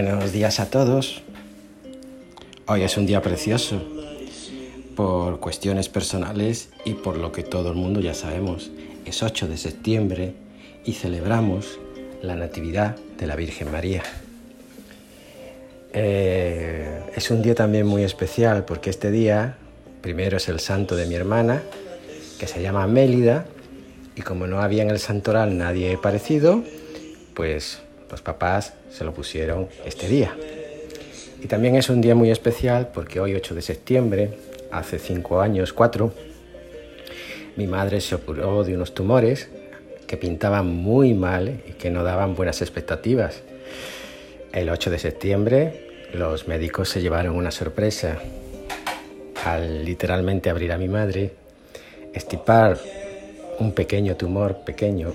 Buenos días a todos. Hoy es un día precioso por cuestiones personales y por lo que todo el mundo ya sabemos. Es 8 de septiembre y celebramos la Natividad de la Virgen María. Eh, es un día también muy especial porque este día, primero es el santo de mi hermana, que se llama Mélida, y como no había en el santoral nadie parecido, pues los papás se lo pusieron este día. Y también es un día muy especial porque hoy 8 de septiembre, hace 5 años, 4, mi madre se operó de unos tumores que pintaban muy mal y que no daban buenas expectativas. El 8 de septiembre los médicos se llevaron una sorpresa al literalmente abrir a mi madre, estipar un pequeño tumor, pequeño,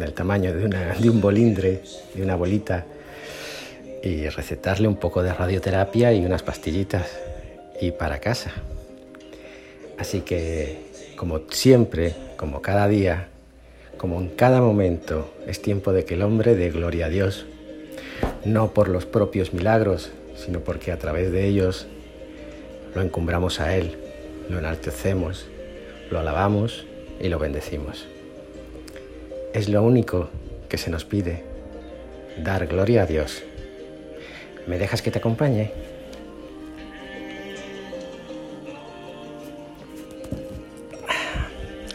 del tamaño de, una, un bolindre, de una bolita, y recetarle un poco de radioterapia y unas pastillitas y para casa. Así que, como siempre, como cada día, como en cada momento, es tiempo de que el hombre dé gloria a Dios, no por los propios milagros, sino porque a través de ellos lo encumbramos a Él, lo enaltecemos, lo alabamos y lo bendecimos. Es lo único que se nos pide, dar gloria a Dios. ¿Me dejas que te acompañe?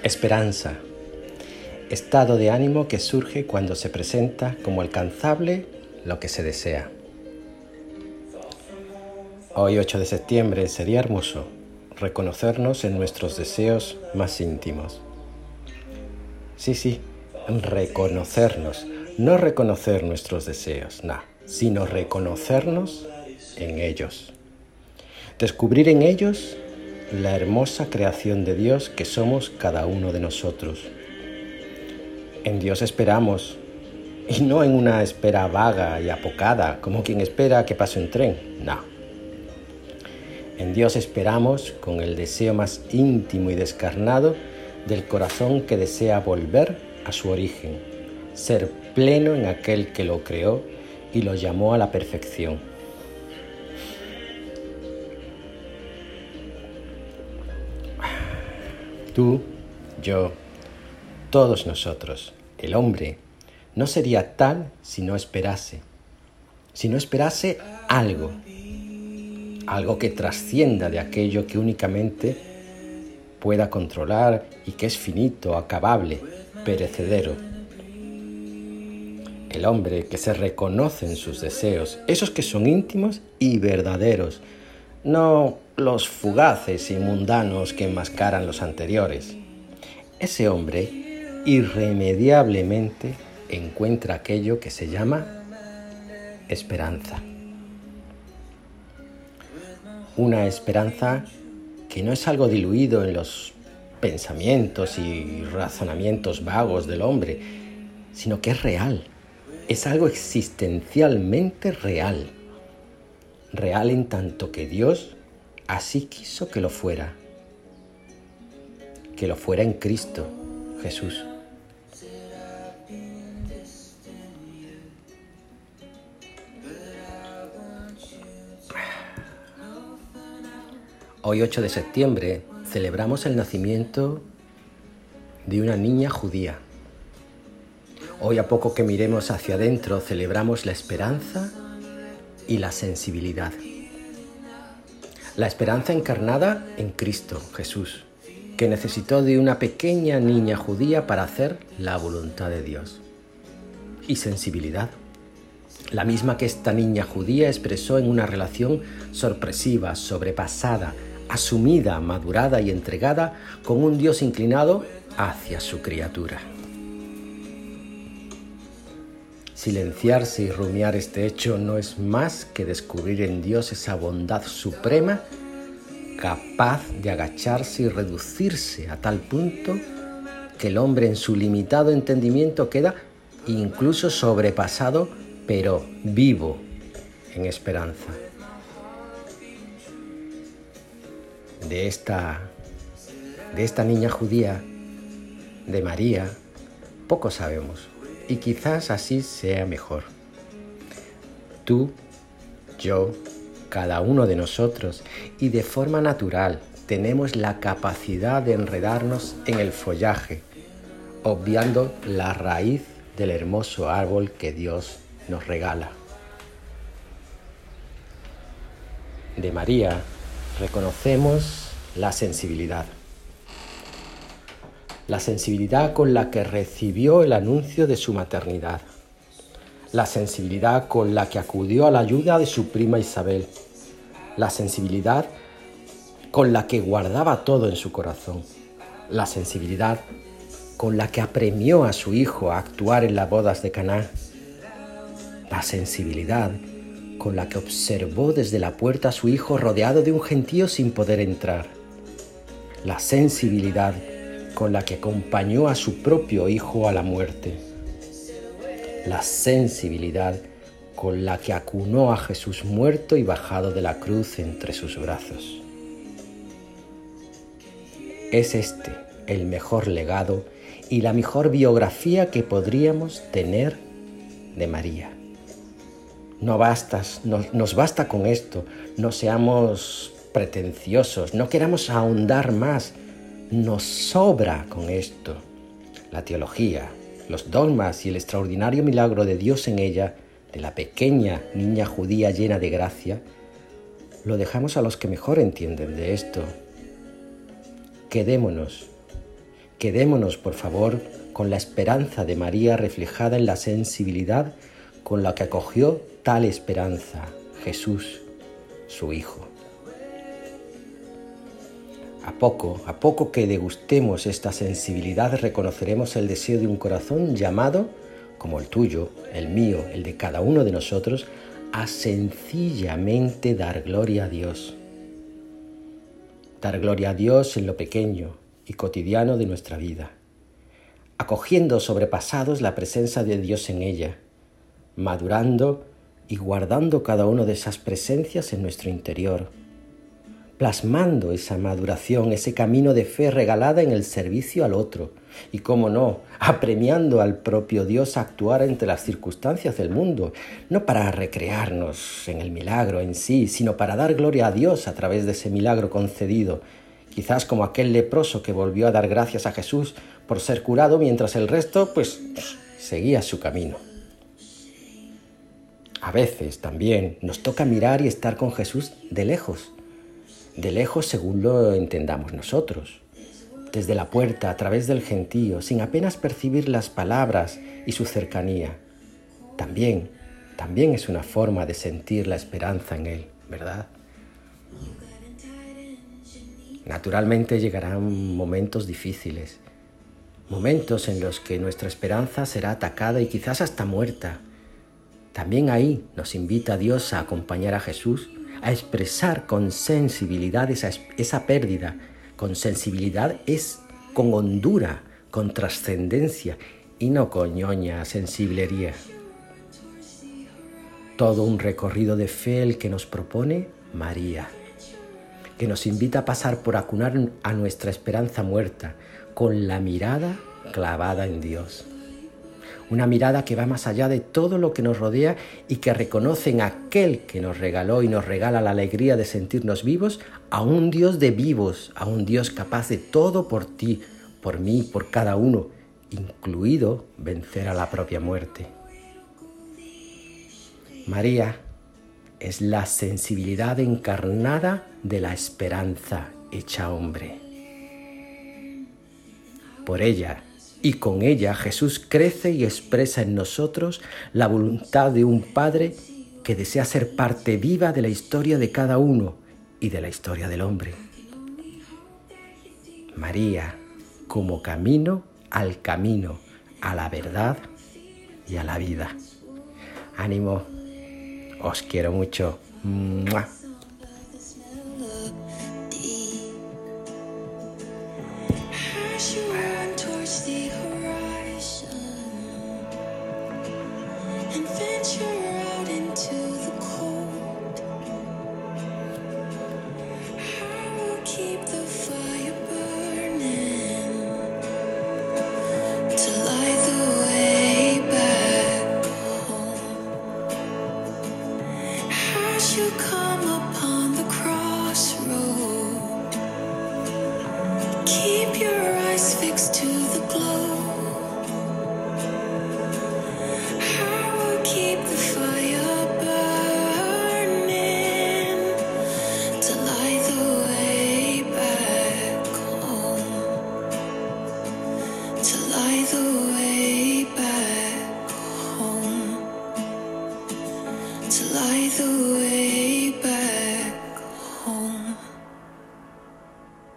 Esperanza, estado de ánimo que surge cuando se presenta como alcanzable lo que se desea. Hoy 8 de septiembre sería hermoso reconocernos en nuestros deseos más íntimos. Sí, sí, reconocernos, no reconocer nuestros deseos, no, sino reconocernos en ellos. Descubrir en ellos la hermosa creación de Dios que somos cada uno de nosotros. En Dios esperamos, y no en una espera vaga y apocada, como quien espera que pase un tren, no. En Dios esperamos con el deseo más íntimo y descarnado del corazón que desea volver a su origen, ser pleno en aquel que lo creó y lo llamó a la perfección. Tú, yo, todos nosotros, el hombre, no sería tal si no esperase, si no esperase algo, algo que trascienda de aquello que únicamente pueda controlar y que es finito, acabable, perecedero. El hombre que se reconoce en sus deseos, esos que son íntimos y verdaderos, no los fugaces y mundanos que enmascaran los anteriores. Ese hombre irremediablemente encuentra aquello que se llama esperanza. Una esperanza que no es algo diluido en los pensamientos y razonamientos vagos del hombre, sino que es real, es algo existencialmente real, real en tanto que Dios así quiso que lo fuera, que lo fuera en Cristo Jesús. Hoy 8 de septiembre celebramos el nacimiento de una niña judía. Hoy a poco que miremos hacia adentro celebramos la esperanza y la sensibilidad. La esperanza encarnada en Cristo Jesús, que necesitó de una pequeña niña judía para hacer la voluntad de Dios. Y sensibilidad la misma que esta niña judía expresó en una relación sorpresiva, sobrepasada, asumida, madurada y entregada con un Dios inclinado hacia su criatura. Silenciarse y rumiar este hecho no es más que descubrir en Dios esa bondad suprema capaz de agacharse y reducirse a tal punto que el hombre en su limitado entendimiento queda incluso sobrepasado, pero vivo en esperanza. De esta, de esta niña judía, de María, poco sabemos y quizás así sea mejor. Tú, yo, cada uno de nosotros y de forma natural tenemos la capacidad de enredarnos en el follaje, obviando la raíz del hermoso árbol que Dios nos regala. De María reconocemos la sensibilidad. La sensibilidad con la que recibió el anuncio de su maternidad. La sensibilidad con la que acudió a la ayuda de su prima Isabel. La sensibilidad con la que guardaba todo en su corazón. La sensibilidad con la que apremió a su hijo a actuar en las bodas de Caná. La sensibilidad con la que observó desde la puerta a su hijo rodeado de un gentío sin poder entrar. La sensibilidad con la que acompañó a su propio hijo a la muerte. La sensibilidad con la que acunó a Jesús muerto y bajado de la cruz entre sus brazos. Es este el mejor legado y la mejor biografía que podríamos tener de María. No bastas, nos basta con esto, no seamos pretenciosos, no queramos ahondar más, nos sobra con esto. La teología, los dogmas y el extraordinario milagro de Dios en ella, de la pequeña niña judía llena de gracia, lo dejamos a los que mejor entienden de esto. Quedémonos Quedémonos, por favor, con la esperanza de María reflejada en la sensibilidad con la que acogió tal esperanza Jesús, su Hijo. A poco, a poco que degustemos esta sensibilidad, reconoceremos el deseo de un corazón llamado, como el tuyo, el mío, el de cada uno de nosotros, a sencillamente dar gloria a Dios. Dar gloria a Dios en lo pequeño, y cotidiano de nuestra vida, acogiendo sobrepasados la presencia de Dios en ella, madurando y guardando cada una de esas presencias en nuestro interior, plasmando esa maduración, ese camino de fe regalada en el servicio al otro y, como no, apremiando al propio Dios a actuar entre las circunstancias del mundo, no para recrearnos en el milagro en sí, sino para dar gloria a Dios a través de ese milagro concedido quizás como aquel leproso que volvió a dar gracias a Jesús por ser curado mientras el resto pues seguía su camino. A veces también nos toca mirar y estar con Jesús de lejos, de lejos según lo entendamos nosotros, desde la puerta, a través del gentío, sin apenas percibir las palabras y su cercanía. También, también es una forma de sentir la esperanza en Él, ¿verdad? Naturalmente llegarán momentos difíciles, momentos en los que nuestra esperanza será atacada y quizás hasta muerta. También ahí nos invita Dios a acompañar a Jesús, a expresar con sensibilidad esa, esa pérdida. Con sensibilidad es con hondura, con trascendencia y no con ñoña sensiblería. Todo un recorrido de fe el que nos propone María que nos invita a pasar por acunar a nuestra esperanza muerta con la mirada clavada en Dios. Una mirada que va más allá de todo lo que nos rodea y que reconoce en aquel que nos regaló y nos regala la alegría de sentirnos vivos a un Dios de vivos, a un Dios capaz de todo por ti, por mí, por cada uno, incluido vencer a la propia muerte. María es la sensibilidad encarnada de la esperanza hecha hombre. Por ella y con ella Jesús crece y expresa en nosotros la voluntad de un Padre que desea ser parte viva de la historia de cada uno y de la historia del hombre. María como camino al camino, a la verdad y a la vida. Ánimo os quiero mucho.